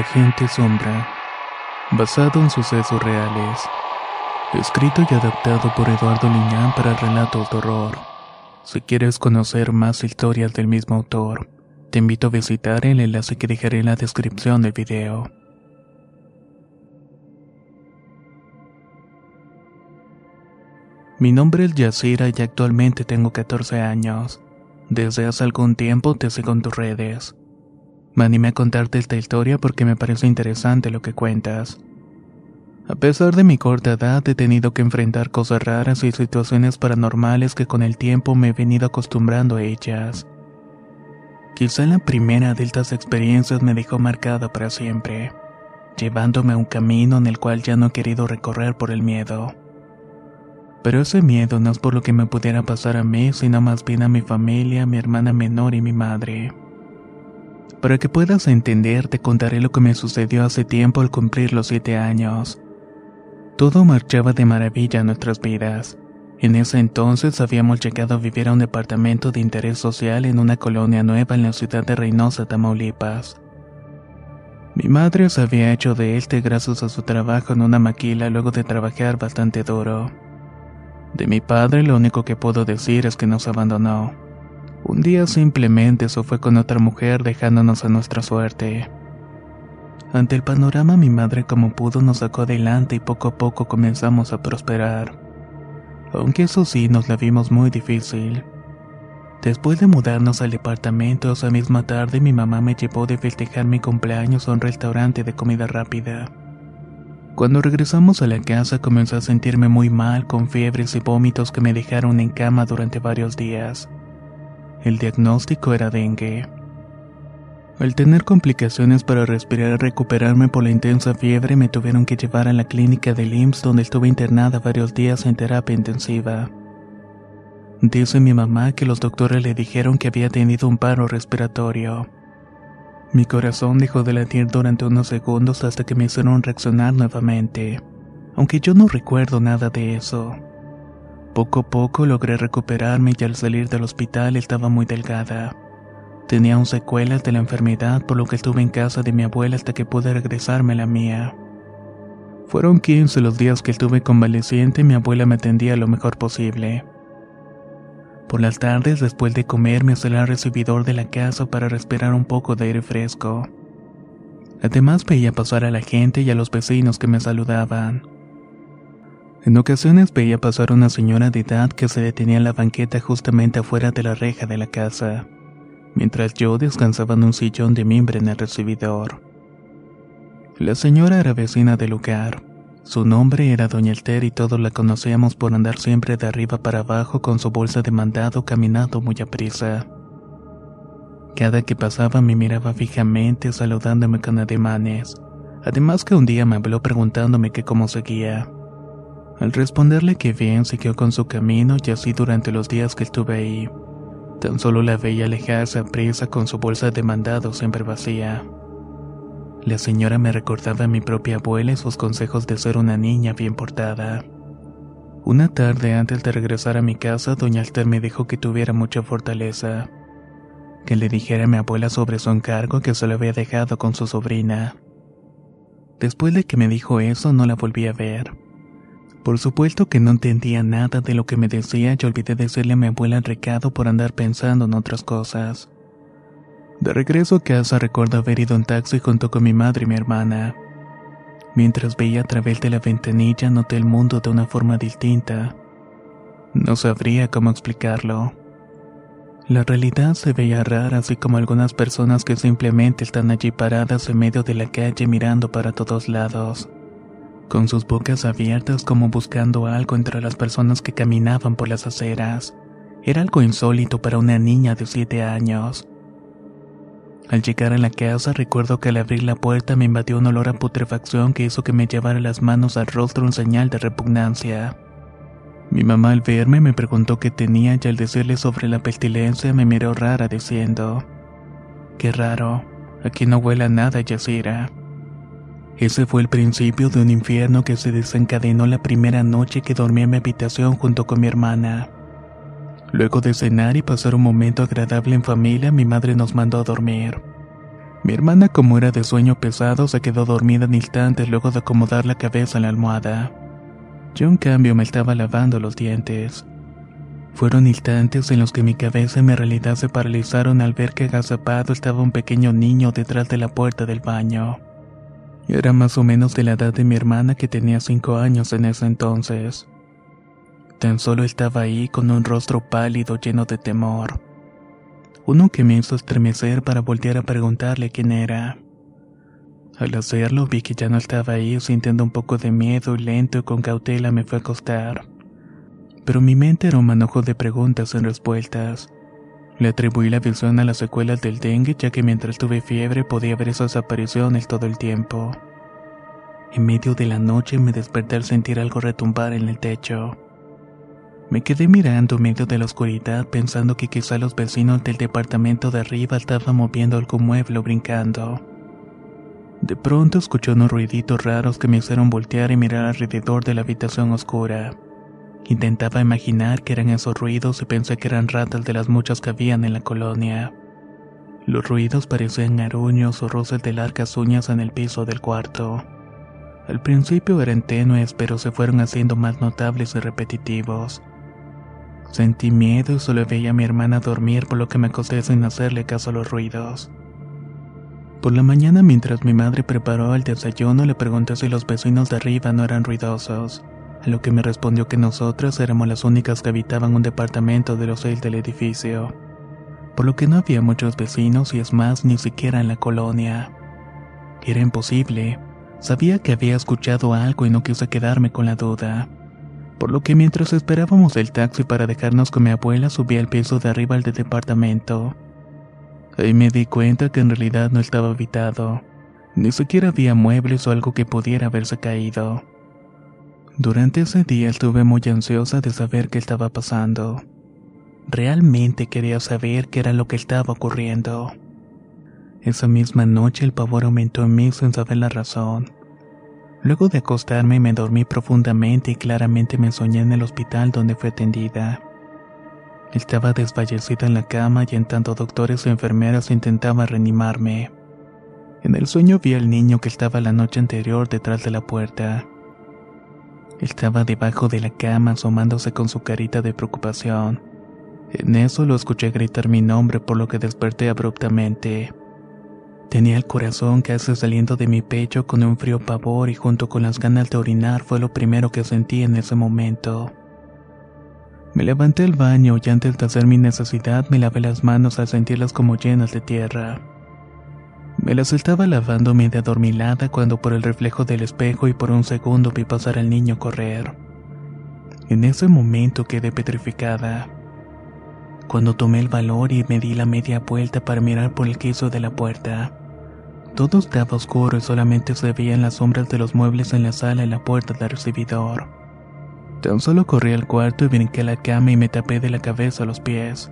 La gente sombra, basado en sucesos reales. Escrito y adaptado por Eduardo Liñán para relatos de horror. Si quieres conocer más historias del mismo autor, te invito a visitar el enlace que dejaré en la descripción del video. Mi nombre es Yacira y actualmente tengo 14 años. Desde hace algún tiempo te sigo en tus redes. Me animé a contarte esta historia porque me parece interesante lo que cuentas. A pesar de mi corta edad, he tenido que enfrentar cosas raras y situaciones paranormales que con el tiempo me he venido acostumbrando a ellas. Quizá la primera de estas experiencias me dejó marcada para siempre, llevándome a un camino en el cual ya no he querido recorrer por el miedo. Pero ese miedo no es por lo que me pudiera pasar a mí, sino más bien a mi familia, mi hermana menor y mi madre. Para que puedas entender, te contaré lo que me sucedió hace tiempo al cumplir los siete años. Todo marchaba de maravilla en nuestras vidas. En ese entonces habíamos llegado a vivir a un departamento de interés social en una colonia nueva en la ciudad de Reynosa, Tamaulipas. Mi madre se había hecho de este gracias a su trabajo en una maquila luego de trabajar bastante duro. De mi padre lo único que puedo decir es que nos abandonó. Un día simplemente se fue con otra mujer dejándonos a nuestra suerte. Ante el panorama mi madre como pudo nos sacó adelante y poco a poco comenzamos a prosperar. Aunque eso sí nos la vimos muy difícil. Después de mudarnos al departamento esa misma tarde mi mamá me llevó de festejar mi cumpleaños a un restaurante de comida rápida. Cuando regresamos a la casa comencé a sentirme muy mal con fiebres y vómitos que me dejaron en cama durante varios días. El diagnóstico era dengue. Al tener complicaciones para respirar y recuperarme por la intensa fiebre, me tuvieron que llevar a la clínica del IMSS donde estuve internada varios días en terapia intensiva. Dice mi mamá que los doctores le dijeron que había tenido un paro respiratorio. Mi corazón dejó de latir durante unos segundos hasta que me hicieron reaccionar nuevamente, aunque yo no recuerdo nada de eso. Poco a poco logré recuperarme y al salir del hospital estaba muy delgada. Tenía aún secuelas de la enfermedad por lo que estuve en casa de mi abuela hasta que pude regresarme a la mía. Fueron 15 los días que estuve convaleciente y mi abuela me atendía lo mejor posible. Por las tardes, después de comer, me salí al recibidor de la casa para respirar un poco de aire fresco. Además veía pasar a la gente y a los vecinos que me saludaban. En ocasiones veía pasar una señora de edad que se detenía en la banqueta justamente afuera de la reja de la casa mientras yo descansaba en un sillón de mimbre en el recibidor. La señora era vecina del lugar. Su nombre era Doña Elter y todos la conocíamos por andar siempre de arriba para abajo con su bolsa de mandado caminando muy aprisa. Cada que pasaba me miraba fijamente saludándome con ademanes. Además que un día me habló preguntándome que cómo seguía. Al responderle que bien, siguió con su camino y así durante los días que estuve ahí. Tan solo la veía alejarse a prisa con su bolsa de mandado siempre vacía. La señora me recordaba a mi propia abuela y sus consejos de ser una niña bien portada. Una tarde antes de regresar a mi casa, doña Alter me dijo que tuviera mucha fortaleza, que le dijera a mi abuela sobre su encargo que se lo había dejado con su sobrina. Después de que me dijo eso, no la volví a ver. Por supuesto que no entendía nada de lo que me decía y olvidé decirle a mi abuela el recado por andar pensando en otras cosas. De regreso a casa recuerdo haber ido en taxi junto con mi madre y mi hermana. Mientras veía a través de la ventanilla noté el mundo de una forma distinta. No sabría cómo explicarlo. La realidad se veía rara, así como algunas personas que simplemente están allí paradas en medio de la calle mirando para todos lados con sus bocas abiertas como buscando algo entre las personas que caminaban por las aceras. Era algo insólito para una niña de siete años. Al llegar a la casa recuerdo que al abrir la puerta me invadió un olor a putrefacción que hizo que me llevara las manos al rostro en señal de repugnancia. Mi mamá al verme me preguntó qué tenía y al decirle sobre la pestilencia me miró rara diciendo, Qué raro, aquí no huele a nada, Yasira. Ese fue el principio de un infierno que se desencadenó la primera noche que dormí en mi habitación junto con mi hermana. Luego de cenar y pasar un momento agradable en familia, mi madre nos mandó a dormir. Mi hermana, como era de sueño pesado, se quedó dormida en instantes luego de acomodar la cabeza en la almohada. Yo, en cambio, me estaba lavando los dientes. Fueron instantes en los que mi cabeza y mi realidad se paralizaron al ver que agazapado estaba un pequeño niño detrás de la puerta del baño. Era más o menos de la edad de mi hermana que tenía cinco años en ese entonces. Tan solo estaba ahí con un rostro pálido lleno de temor. Uno que me hizo estremecer para voltear a preguntarle quién era. Al hacerlo vi que ya no estaba ahí, sintiendo un poco de miedo y lento y con cautela me fue a acostar. Pero mi mente era un manojo de preguntas sin respuestas. Le atribuí la visión a las secuelas del dengue ya que mientras tuve fiebre podía ver esas apariciones todo el tiempo. En medio de la noche me desperté al sentir algo retumbar en el techo. Me quedé mirando en medio de la oscuridad pensando que quizá los vecinos del departamento de arriba estaban moviendo algún mueble o brincando. De pronto escuché unos ruiditos raros que me hicieron voltear y mirar alrededor de la habitación oscura. Intentaba imaginar que eran esos ruidos y pensé que eran ratas de las muchas que habían en la colonia. Los ruidos parecían aruños o roces de largas uñas en el piso del cuarto. Al principio eran tenues, pero se fueron haciendo más notables y repetitivos. Sentí miedo y solo veía a mi hermana dormir, por lo que me acosté sin hacerle caso a los ruidos. Por la mañana, mientras mi madre preparó el desayuno, le pregunté si los vecinos de arriba no eran ruidosos a lo que me respondió que nosotras éramos las únicas que habitaban un departamento de los seis del edificio, por lo que no había muchos vecinos y es más, ni siquiera en la colonia. Era imposible, sabía que había escuchado algo y no quise quedarme con la duda. Por lo que mientras esperábamos el taxi para dejarnos con mi abuela, subí al piso de arriba al departamento. Ahí me di cuenta que en realidad no estaba habitado. Ni siquiera había muebles o algo que pudiera haberse caído. Durante ese día estuve muy ansiosa de saber qué estaba pasando. Realmente quería saber qué era lo que estaba ocurriendo. Esa misma noche el pavor aumentó en mí sin saber la razón. Luego de acostarme me dormí profundamente y claramente me soñé en el hospital donde fui atendida. Estaba desfallecida en la cama y en tanto doctores y enfermeras intentaban reanimarme. En el sueño vi al niño que estaba la noche anterior detrás de la puerta. Estaba debajo de la cama asomándose con su carita de preocupación. En eso lo escuché gritar mi nombre por lo que desperté abruptamente. Tenía el corazón casi saliendo de mi pecho con un frío pavor y junto con las ganas de orinar fue lo primero que sentí en ese momento. Me levanté al baño y antes de hacer mi necesidad me lavé las manos al sentirlas como llenas de tierra. Me las estaba lavando media adormilada cuando por el reflejo del espejo y por un segundo vi pasar al niño correr. En ese momento quedé petrificada. Cuando tomé el valor y me di la media vuelta para mirar por el queso de la puerta, todo estaba oscuro y solamente se veían las sombras de los muebles en la sala y la puerta del recibidor. Tan solo corrí al cuarto y brinqué a la cama y me tapé de la cabeza a los pies.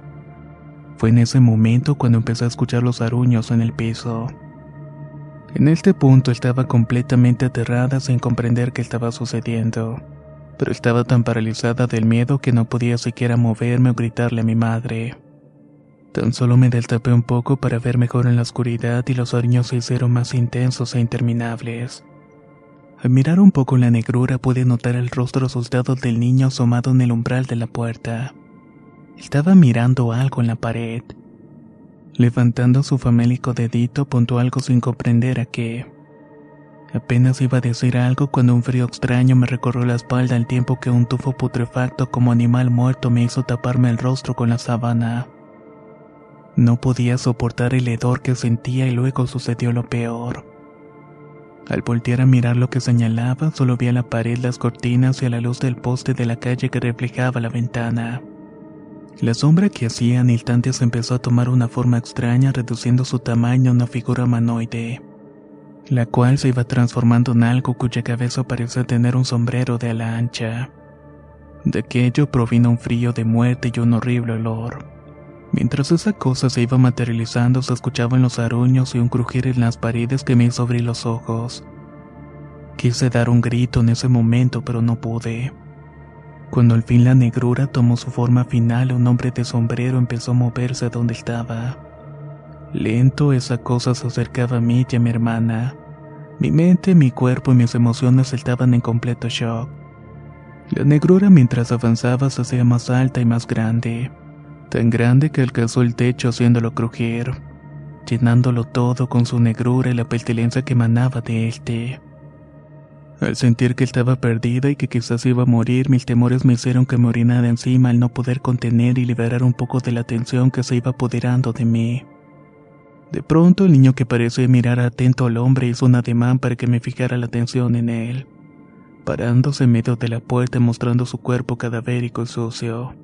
Fue en ese momento cuando empecé a escuchar los aruños en el piso. En este punto estaba completamente aterrada sin comprender qué estaba sucediendo, pero estaba tan paralizada del miedo que no podía siquiera moverme o gritarle a mi madre. Tan solo me destapé un poco para ver mejor en la oscuridad y los sueños se hicieron más intensos e interminables. Al mirar un poco la negrura pude notar el rostro asustado del niño asomado en el umbral de la puerta. Estaba mirando algo en la pared. Levantando su famélico dedito apuntó algo sin comprender a qué. Apenas iba a decir algo cuando un frío extraño me recorrió la espalda al tiempo que un tufo putrefacto como animal muerto me hizo taparme el rostro con la sábana. No podía soportar el hedor que sentía y luego sucedió lo peor. Al voltear a mirar lo que señalaba, solo vi a la pared las cortinas y a la luz del poste de la calle que reflejaba la ventana. La sombra que hacía en instantes empezó a tomar una forma extraña, reduciendo su tamaño a una figura humanoide, la cual se iba transformando en algo cuya cabeza parecía tener un sombrero de ala ancha. De aquello provino un frío de muerte y un horrible olor. Mientras esa cosa se iba materializando, se escuchaban los aruños y un crujir en las paredes que me hizo abrir los ojos. Quise dar un grito en ese momento, pero no pude. Cuando al fin la negrura tomó su forma final, un hombre de sombrero empezó a moverse donde estaba. Lento esa cosa se acercaba a mí y a mi hermana. Mi mente, mi cuerpo y mis emociones estaban en completo shock. La negrura mientras avanzaba se hacía más alta y más grande tan grande que alcanzó el techo haciéndolo crujir, llenándolo todo con su negrura y la pestilencia que emanaba de este. Al sentir que estaba perdida y que quizás iba a morir, mis temores me hicieron que me orinara encima al no poder contener y liberar un poco de la tensión que se iba apoderando de mí. De pronto el niño que parecía mirar atento al hombre hizo un ademán para que me fijara la atención en él, parándose en medio de la puerta mostrando su cuerpo cadavérico y sucio.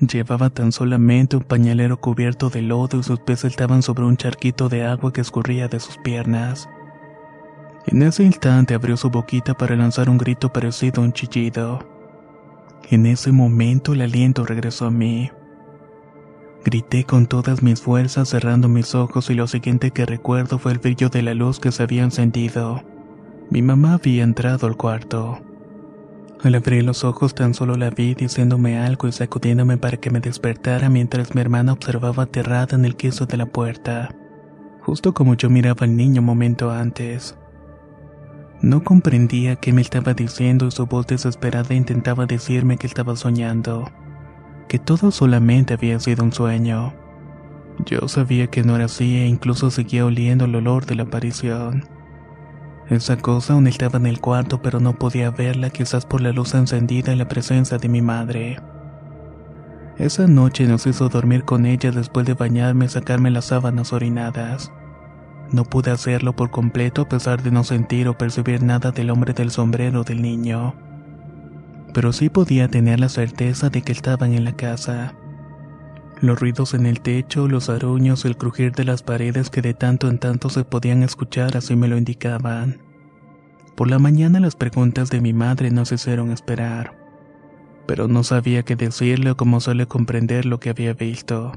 Llevaba tan solamente un pañalero cubierto de lodo y sus pies estaban sobre un charquito de agua que escurría de sus piernas. En ese instante abrió su boquita para lanzar un grito parecido a un chillido. En ese momento el aliento regresó a mí. Grité con todas mis fuerzas cerrando mis ojos y lo siguiente que recuerdo fue el brillo de la luz que se había encendido. Mi mamá había entrado al cuarto. Al abrir los ojos tan solo la vi diciéndome algo y sacudiéndome para que me despertara mientras mi hermana observaba aterrada en el queso de la puerta, justo como yo miraba al niño momento antes. No comprendía qué me estaba diciendo y su voz desesperada intentaba decirme que estaba soñando, que todo solamente había sido un sueño. Yo sabía que no era así e incluso seguía oliendo el olor de la aparición. Esa cosa aún estaba en el cuarto, pero no podía verla quizás por la luz encendida y la presencia de mi madre. Esa noche nos hizo dormir con ella después de bañarme y sacarme las sábanas orinadas. No pude hacerlo por completo a pesar de no sentir o percibir nada del hombre del sombrero del niño. Pero sí podía tener la certeza de que estaban en la casa. Los ruidos en el techo, los aruños, el crujir de las paredes que de tanto en tanto se podían escuchar así me lo indicaban. Por la mañana las preguntas de mi madre no se hicieron esperar, pero no sabía qué decirle o cómo suele comprender lo que había visto.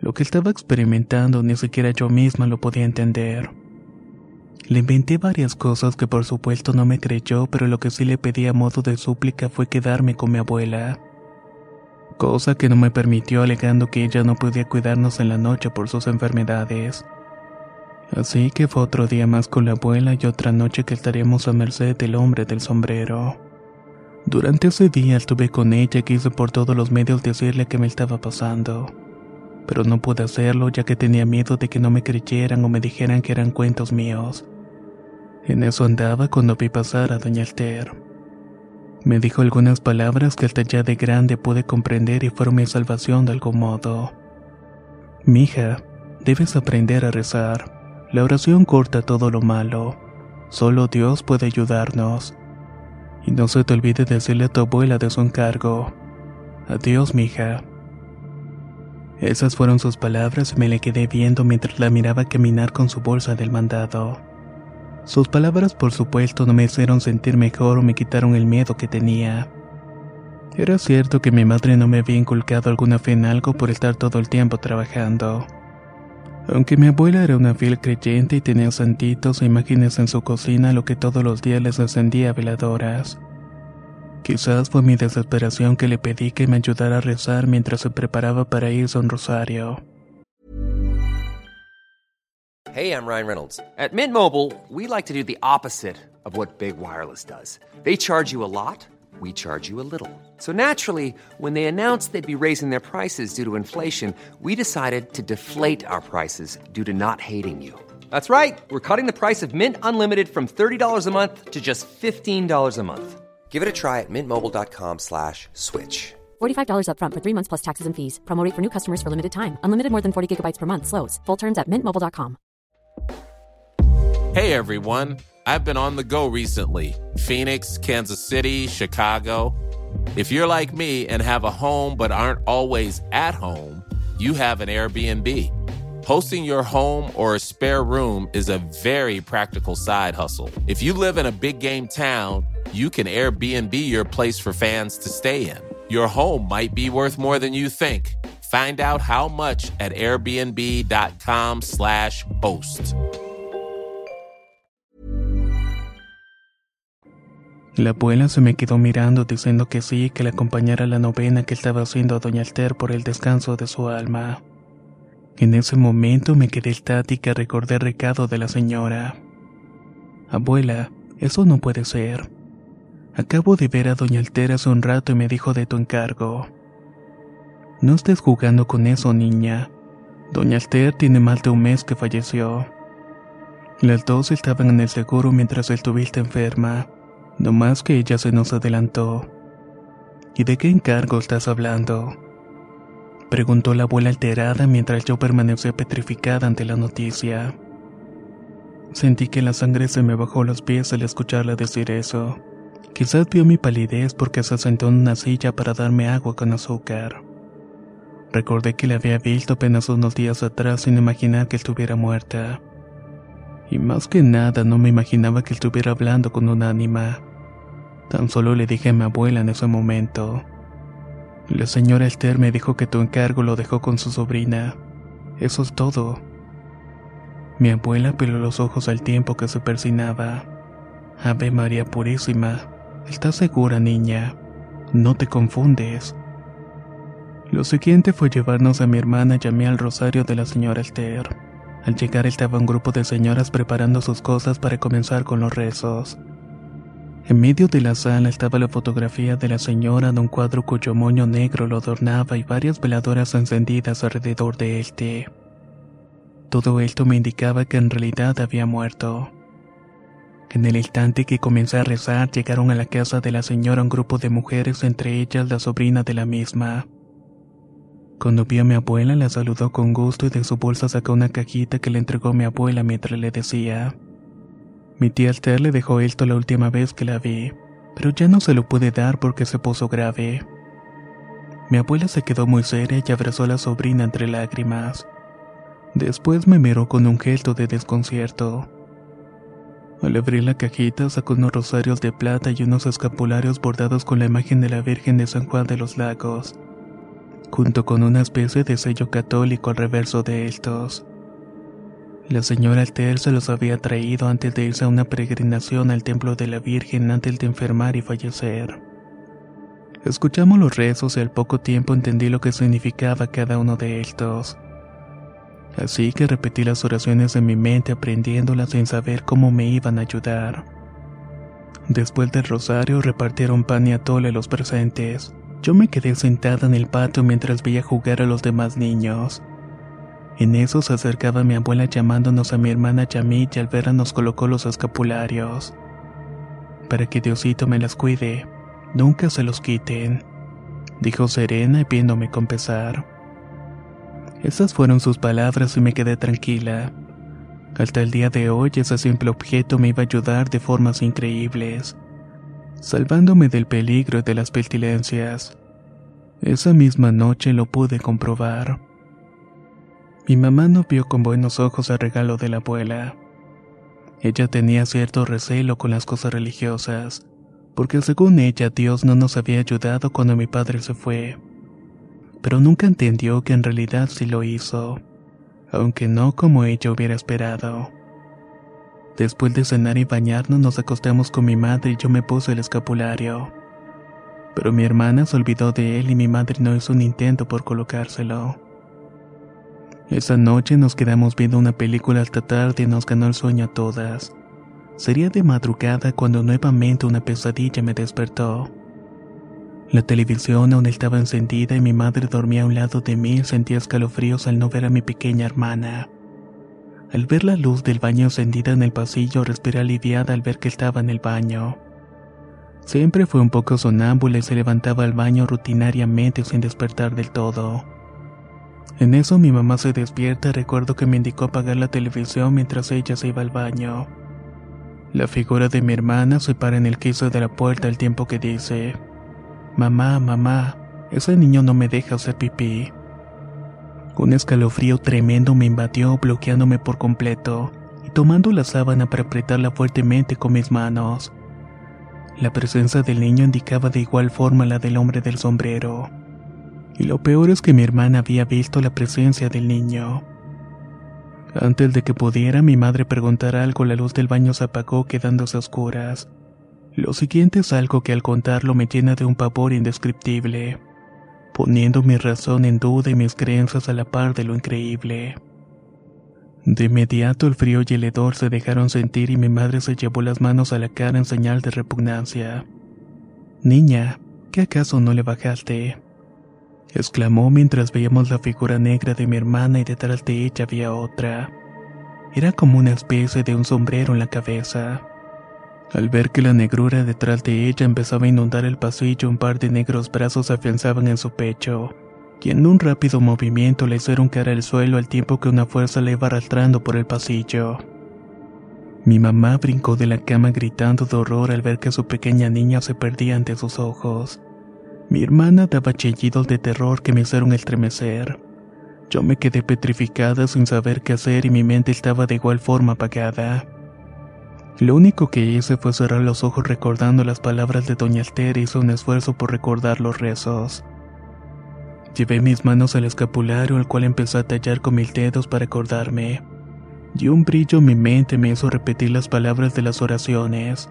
Lo que estaba experimentando ni siquiera yo misma lo podía entender. Le inventé varias cosas que por supuesto no me creyó, pero lo que sí le pedí a modo de súplica fue quedarme con mi abuela cosa que no me permitió alegando que ella no podía cuidarnos en la noche por sus enfermedades. Así que fue otro día más con la abuela y otra noche que estaríamos a merced del hombre del sombrero. Durante ese día estuve con ella y quise por todos los medios decirle que me estaba pasando. Pero no pude hacerlo ya que tenía miedo de que no me creyeran o me dijeran que eran cuentos míos. En eso andaba cuando vi pasar a doña Esther. Me dijo algunas palabras que hasta ya de grande pude comprender y fueron mi salvación de algún modo. Mija, debes aprender a rezar. La oración corta todo lo malo. Solo Dios puede ayudarnos. Y no se te olvide decirle a tu abuela de su encargo. Adiós, mija. Esas fueron sus palabras y me le quedé viendo mientras la miraba caminar con su bolsa del mandado. Sus palabras por supuesto no me hicieron sentir mejor o me quitaron el miedo que tenía. Era cierto que mi madre no me había inculcado alguna fe en algo por estar todo el tiempo trabajando. Aunque mi abuela era una fiel creyente y tenía santitos e imágenes en su cocina, lo que todos los días les encendía veladoras. Quizás fue mi desesperación que le pedí que me ayudara a rezar mientras se preparaba para irse a un rosario. Hey, I'm Ryan Reynolds. At Mint Mobile, we like to do the opposite of what Big Wireless does. They charge you a lot, we charge you a little. So naturally, when they announced they'd be raising their prices due to inflation, we decided to deflate our prices due to not hating you. That's right. We're cutting the price of Mint Unlimited from $30 a month to just $15 a month. Give it a try at mintmobile.com slash switch. $45 upfront for three months plus taxes and fees. Promote for new customers for limited time. Unlimited more than 40 gigabytes per month. Slows. Full terms at mintmobile.com. Hey everyone. I've been on the go recently Phoenix, Kansas City, Chicago. If you're like me and have a home but aren't always at home, you have an Airbnb. Hosting your home or a spare room is a very practical side hustle. If you live in a big game town, you can Airbnb your place for fans to stay in. Your home might be worth more than you think. Find out how much at airbnb.com/slash host. La abuela se me quedó mirando diciendo que sí, que le acompañara la novena que estaba haciendo a Doña Alter por el descanso de su alma. En ese momento me quedé estática recordé el recado de la señora. Abuela, eso no puede ser. Acabo de ver a Doña Alter hace un rato y me dijo de tu encargo. No estés jugando con eso, niña. Doña Alter tiene más de un mes que falleció. Las dos estaban en el seguro mientras estuviste enferma. No más que ella se nos adelantó. ¿Y de qué encargo estás hablando? Preguntó la abuela alterada mientras yo permanecía petrificada ante la noticia. Sentí que la sangre se me bajó los pies al escucharla decir eso. Quizás vio mi palidez porque se sentó en una silla para darme agua con azúcar. Recordé que la había visto apenas unos días atrás sin imaginar que estuviera muerta. Y más que nada no me imaginaba que estuviera hablando con un ánima. Tan solo le dije a mi abuela en ese momento. La señora Esther me dijo que tu encargo lo dejó con su sobrina. Eso es todo. Mi abuela peló los ojos al tiempo que se persinaba. Ave María Purísima, ¿estás segura, niña? No te confundes. Lo siguiente fue llevarnos a mi hermana y a al rosario de la señora Esther. Al llegar estaba un grupo de señoras preparando sus cosas para comenzar con los rezos. En medio de la sala estaba la fotografía de la señora de un cuadro cuyo moño negro lo adornaba y varias veladoras encendidas alrededor de este. Todo esto me indicaba que en realidad había muerto. En el instante que comencé a rezar llegaron a la casa de la señora un grupo de mujeres, entre ellas la sobrina de la misma. Cuando vio a mi abuela la saludó con gusto y de su bolsa sacó una cajita que le entregó mi abuela mientras le decía. Mi tía Esther le dejó esto la última vez que la vi, pero ya no se lo pude dar porque se puso grave. Mi abuela se quedó muy seria y abrazó a la sobrina entre lágrimas. Después me miró con un gesto de desconcierto. Al abrir la cajita sacó unos rosarios de plata y unos escapularios bordados con la imagen de la Virgen de San Juan de los Lagos, junto con una especie de sello católico al reverso de estos. La señora Alter se los había traído antes de irse a una peregrinación al templo de la Virgen antes de enfermar y fallecer. Escuchamos los rezos y al poco tiempo entendí lo que significaba cada uno de estos. Así que repetí las oraciones en mi mente aprendiéndolas sin saber cómo me iban a ayudar. Después del rosario repartieron pan y atole los presentes. Yo me quedé sentada en el patio mientras veía jugar a los demás niños. En eso se acercaba mi abuela llamándonos a mi hermana Yamit y al verla nos colocó los escapularios. Para que Diosito me las cuide, nunca se los quiten, dijo serena viéndome con pesar. Esas fueron sus palabras y me quedé tranquila. Hasta el día de hoy ese simple objeto me iba a ayudar de formas increíbles, salvándome del peligro y de las pestilencias. Esa misma noche lo pude comprobar. Mi mamá no vio con buenos ojos el regalo de la abuela. Ella tenía cierto recelo con las cosas religiosas, porque según ella Dios no nos había ayudado cuando mi padre se fue. Pero nunca entendió que en realidad sí lo hizo. aunque no como ella hubiera esperado. Después de cenar y bañarnos nos acostamos con mi madre y yo me puse el escapulario. Pero mi hermana se olvidó de él y mi madre no hizo un intento por colocárselo. Esa noche nos quedamos viendo una película hasta tarde y nos ganó el sueño a todas. Sería de madrugada cuando nuevamente una pesadilla me despertó. La televisión aún estaba encendida y mi madre dormía a un lado de mí y sentía escalofríos al no ver a mi pequeña hermana. Al ver la luz del baño encendida en el pasillo, respiré aliviada al ver que estaba en el baño. Siempre fue un poco sonámbula y se levantaba al baño rutinariamente sin despertar del todo. En eso mi mamá se despierta y recuerdo que me indicó apagar la televisión mientras ella se iba al baño. La figura de mi hermana se para en el quiso de la puerta al tiempo que dice, Mamá, mamá, ese niño no me deja hacer pipí. Un escalofrío tremendo me invadió bloqueándome por completo y tomando la sábana para apretarla fuertemente con mis manos. La presencia del niño indicaba de igual forma la del hombre del sombrero. Y lo peor es que mi hermana había visto la presencia del niño. Antes de que pudiera mi madre preguntar algo, la luz del baño se apagó quedándose a oscuras. Lo siguiente es algo que al contarlo me llena de un pavor indescriptible, poniendo mi razón en duda y mis creencias a la par de lo increíble. De inmediato el frío y el hedor se dejaron sentir y mi madre se llevó las manos a la cara en señal de repugnancia. Niña, ¿qué acaso no le bajaste? exclamó mientras veíamos la figura negra de mi hermana y detrás de ella había otra. Era como una especie de un sombrero en la cabeza. Al ver que la negrura detrás de ella empezaba a inundar el pasillo, un par de negros brazos afianzaban en su pecho, y en un rápido movimiento le hicieron caer al suelo al tiempo que una fuerza le iba arrastrando por el pasillo. Mi mamá brincó de la cama gritando de horror al ver que su pequeña niña se perdía ante sus ojos. Mi hermana daba chillidos de terror que me hicieron estremecer. Yo me quedé petrificada sin saber qué hacer y mi mente estaba de igual forma apagada. Lo único que hice fue cerrar los ojos recordando las palabras de Doña Esther y hice un esfuerzo por recordar los rezos. Llevé mis manos al escapulario, al cual empecé a tallar con mis dedos para acordarme. Y un brillo en mi mente me hizo repetir las palabras de las oraciones.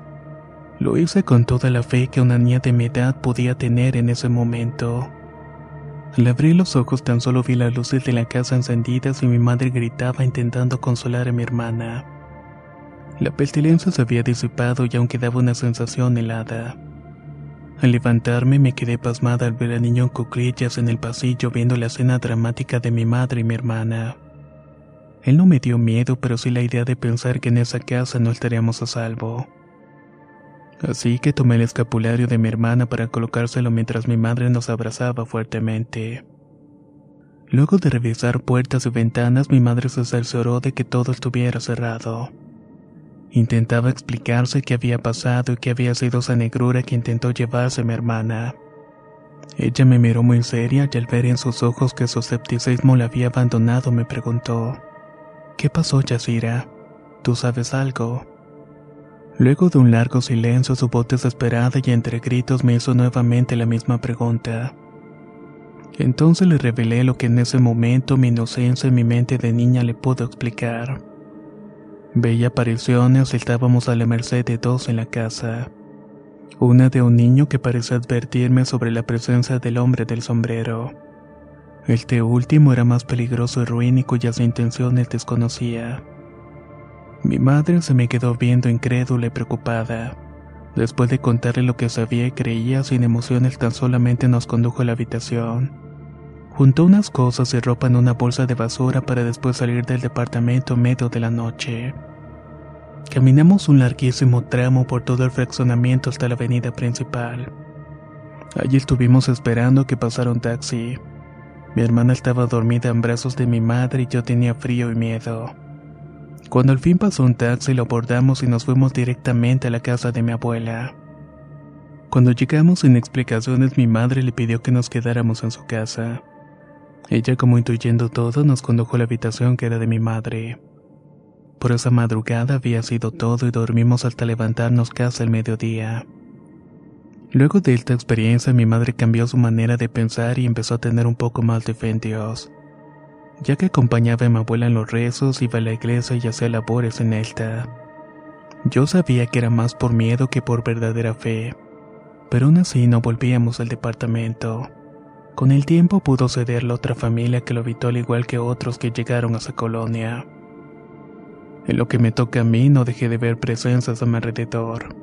Lo hice con toda la fe que una niña de mi edad podía tener en ese momento. Al abrir los ojos tan solo vi las luces de la casa encendidas y mi madre gritaba intentando consolar a mi hermana. La pestilencia se había disipado y aún quedaba una sensación helada. Al levantarme me quedé pasmada al ver al niño en cuclillas en el pasillo viendo la escena dramática de mi madre y mi hermana. Él no me dio miedo, pero sí la idea de pensar que en esa casa no estaríamos a salvo. Así que tomé el escapulario de mi hermana para colocárselo mientras mi madre nos abrazaba fuertemente. Luego de revisar puertas y ventanas, mi madre se cercioró de que todo estuviera cerrado. Intentaba explicarse qué había pasado y que había sido esa negrura que intentó llevarse mi hermana. Ella me miró muy seria y al ver en sus ojos que su escepticismo la había abandonado me preguntó, ¿Qué pasó, Yasira? ¿Tú sabes algo? Luego de un largo silencio, su voz desesperada y entre gritos me hizo nuevamente la misma pregunta. Entonces le revelé lo que en ese momento mi inocencia y mi mente de niña le pudo explicar. Veía apariciones estábamos a la merced de dos en la casa. Una de un niño que parecía advertirme sobre la presencia del hombre del sombrero. Este último era más peligroso y ruin y cuyas intenciones desconocía. Mi madre se me quedó viendo incrédula y preocupada. Después de contarle lo que sabía y creía, sin emociones tan solamente nos condujo a la habitación. Juntó unas cosas y ropa en una bolsa de basura para después salir del departamento medio de la noche. Caminamos un larguísimo tramo por todo el fraccionamiento hasta la avenida principal. Allí estuvimos esperando que pasara un taxi. Mi hermana estaba dormida en brazos de mi madre y yo tenía frío y miedo. Cuando al fin pasó un taxi lo abordamos y nos fuimos directamente a la casa de mi abuela. Cuando llegamos sin explicaciones mi madre le pidió que nos quedáramos en su casa. Ella como intuyendo todo nos condujo a la habitación que era de mi madre. Por esa madrugada había sido todo y dormimos hasta levantarnos casi al mediodía. Luego de esta experiencia mi madre cambió su manera de pensar y empezó a tener un poco más de fe en Dios. Ya que acompañaba a mi abuela en los rezos, iba a la iglesia y hacía labores en esta. Yo sabía que era más por miedo que por verdadera fe, pero aún así no volvíamos al departamento. Con el tiempo pudo ceder la otra familia que lo habitó al igual que otros que llegaron a esa colonia. En lo que me toca a mí no dejé de ver presencias a mi alrededor.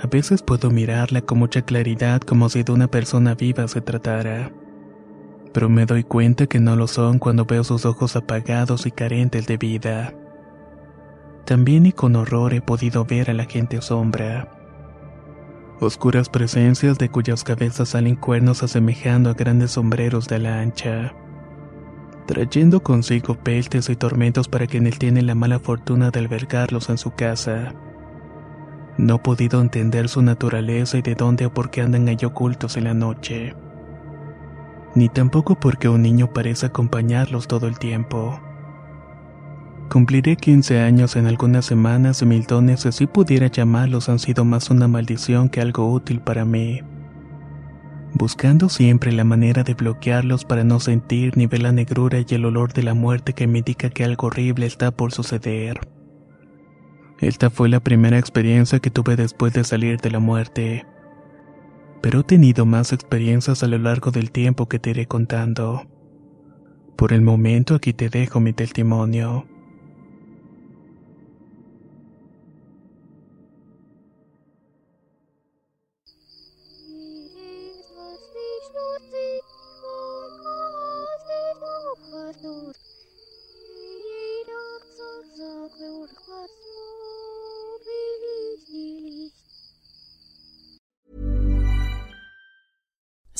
A veces puedo mirarla con mucha claridad como si de una persona viva se tratara. Pero me doy cuenta que no lo son cuando veo sus ojos apagados y carentes de vida. También y con horror he podido ver a la gente sombra. Oscuras presencias de cuyas cabezas salen cuernos asemejando a grandes sombreros de la ancha. Trayendo consigo peltes y tormentos para quien tiene la mala fortuna de albergarlos en su casa. No he podido entender su naturaleza y de dónde o por qué andan ahí ocultos en la noche. Ni tampoco porque un niño parece acompañarlos todo el tiempo. Cumpliré 15 años en algunas semanas y mil dones, si pudiera llamarlos, han sido más una maldición que algo útil para mí. Buscando siempre la manera de bloquearlos para no sentir ni ver la negrura y el olor de la muerte que me indica que algo horrible está por suceder. Esta fue la primera experiencia que tuve después de salir de la muerte. Pero he tenido más experiencias a lo largo del tiempo que te iré contando. Por el momento aquí te dejo mi testimonio.